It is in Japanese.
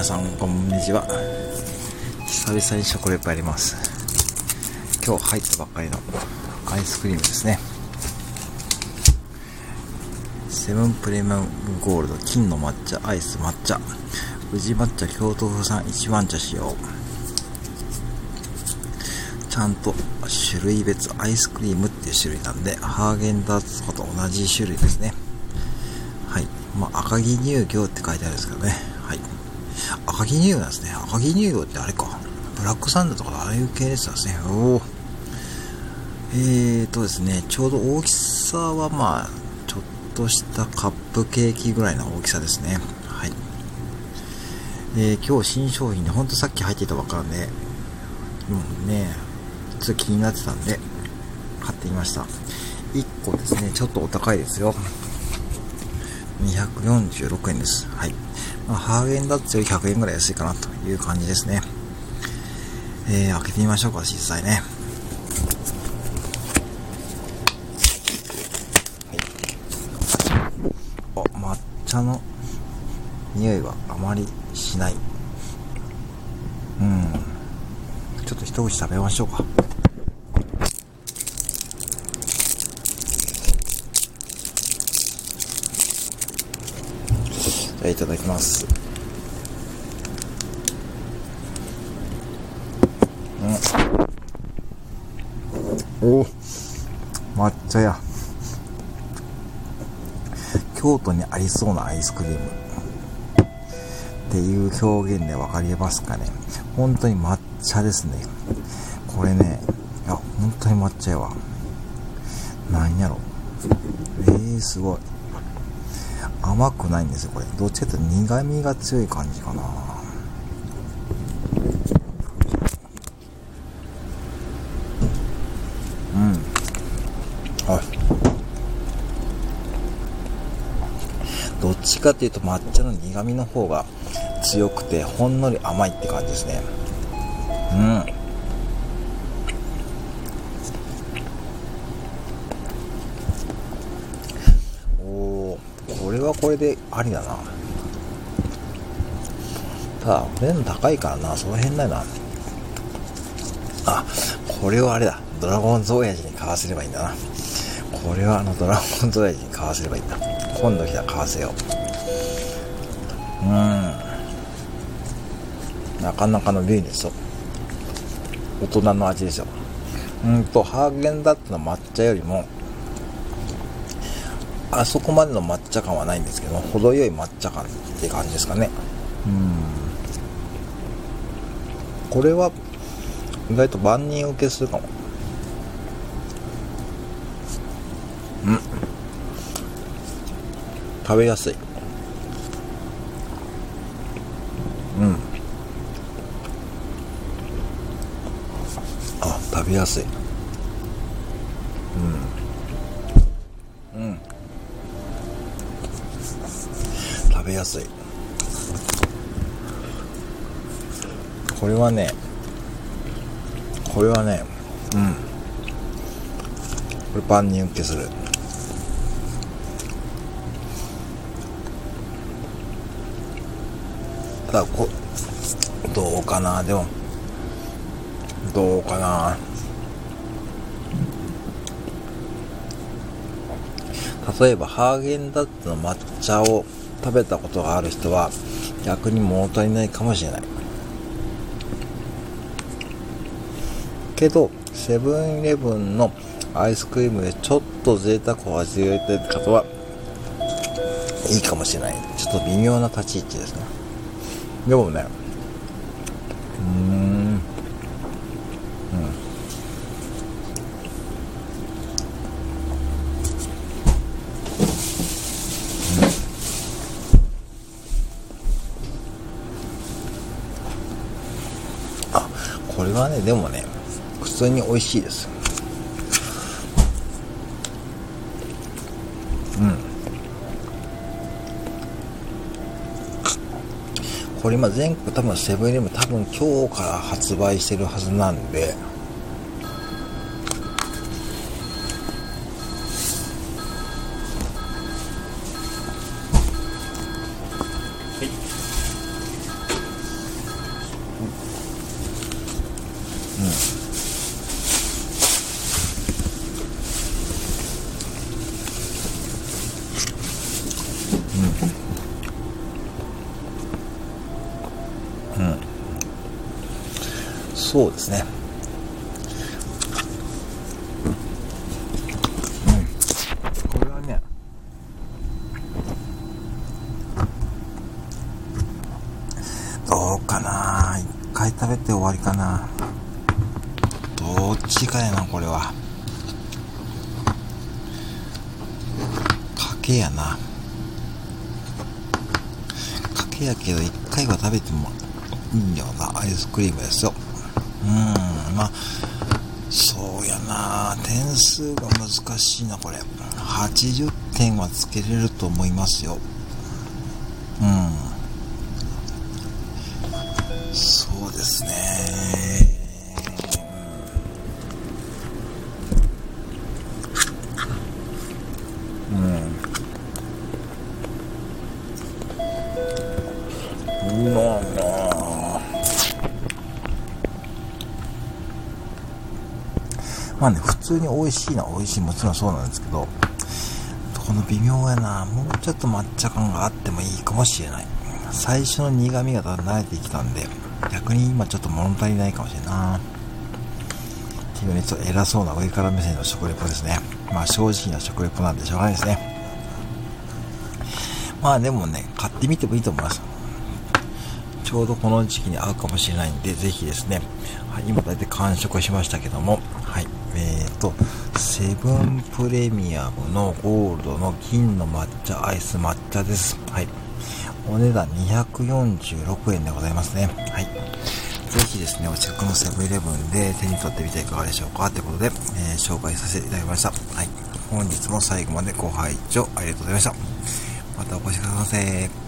皆さんこんにちは。久々に食レポやります。今日入ったばっかりのアイスクリームですね。セブンプレミアムゴールド金の抹茶アイス抹茶。宇治抹茶京都府産一番茶使用。ちゃんと種類別アイスクリームっていう種類なんでハーゲンダッツとかと同じ種類ですね。はい。まあ赤城乳業って書いてあるんですけどね。はい。赤城乳業なんですね。赤城乳業ってあれか。ブラックサンダーとかああいう系ですですね。おおえーとですねちょうど大きさはまあちょっとしたカップケーキぐらいの大きさですね。はい。えー、今日新商品でほんとさっき入っていたばっかなんでもうねちょっと気になってたんで買ってみました。1個ですねちょっとお高いですよ。246円です。はい。まあ、ハーゲンダッツより100円ぐらい安いかなという感じですね。えー、開けてみましょうか、実際ね。はい、あ、抹茶の匂いはあまりしない。うん。ちょっと一口食べましょうか。じゃいただきます。うん。お抹茶や。京都にありそうなアイスクリーム。っていう表現で分かりますかね。本当に抹茶ですね。これねいや本当に抹茶やわ。なんやろ。えー、すごい。甘くないんですよこれ。どっちかというと苦みが強い感じかな。うん。はいどっちかっていうと抹茶の苦みの方が強くてほんのり甘いって感じですね。うん。これでありだな。ただお値段高いからな。その辺だよな。あこれはあれだ。ドラゴンズ親父に買わせればいいんだな。これはあのドラゴンズ親父に買わせればいいんだ。今度来たら買わせよう。うん。なかなかのビーですよ大人の味ですようんとハーゲンダッツの抹茶よりもあそこまでの抹茶感はないんですけど程よい抹茶感って感じですかね。うん。これは意外と万人受けするかも。うん。食べやすい。うん。あ食べやすい。やすい。これはねこれはねうん。これ万人受けする。ただこどうかな。でもどうかな。例えばハーゲンダッツの抹茶を食べたことがある人は逆に物足りないかもしれない。けどセブンイレブンのアイスクリームでちょっと贅沢を味わいたい方はいいかもしれない。ちょっと微妙な立ち位置ですね。でもねこれはねでもね普通に美味しいです。うん。これ今全国多分セブンイレブン多分今日から発売してるはずなんで。うん、そうですね、うん、これはねどうかな。一回食べて終わりかな。どっちかやなこれは。賭けやな。けや。けど、一回は食べてもいいようなアイスクリームですよ。うん、まあ、そうやな。点数が難しいな、これ。80点はつけれると思いますよ。うん。まあね、普通に美味しいのは美味しい、もちろんそうなんですけど、この微妙やな、もうちょっと抹茶感があってもいいかもしれない。最初の苦味がだんだん慣れてきたんで、逆に今ちょっと物足りないかもしれんな。っていうね、ちょっと偉そうな上から目線の食レポですね。まあ正直な食レポなんでしょうがないですね。まあでもね、買ってみてもいいと思います。ちょうどこの時期に合うかもしれないんで、ぜひですね、はい、今大体完食しましたけども、はい、えーと、セブンプレミアムのゴールドの金の抹茶アイス抹茶です。はい。お値段246円でございますね。はい。ぜひですね、お近くのセブンイレブンで手に取ってみていかがでしょうかということで、えー、紹介させていただきました。はい。本日も最後までご拝聴ありがとうございました。またお越しくださいませ。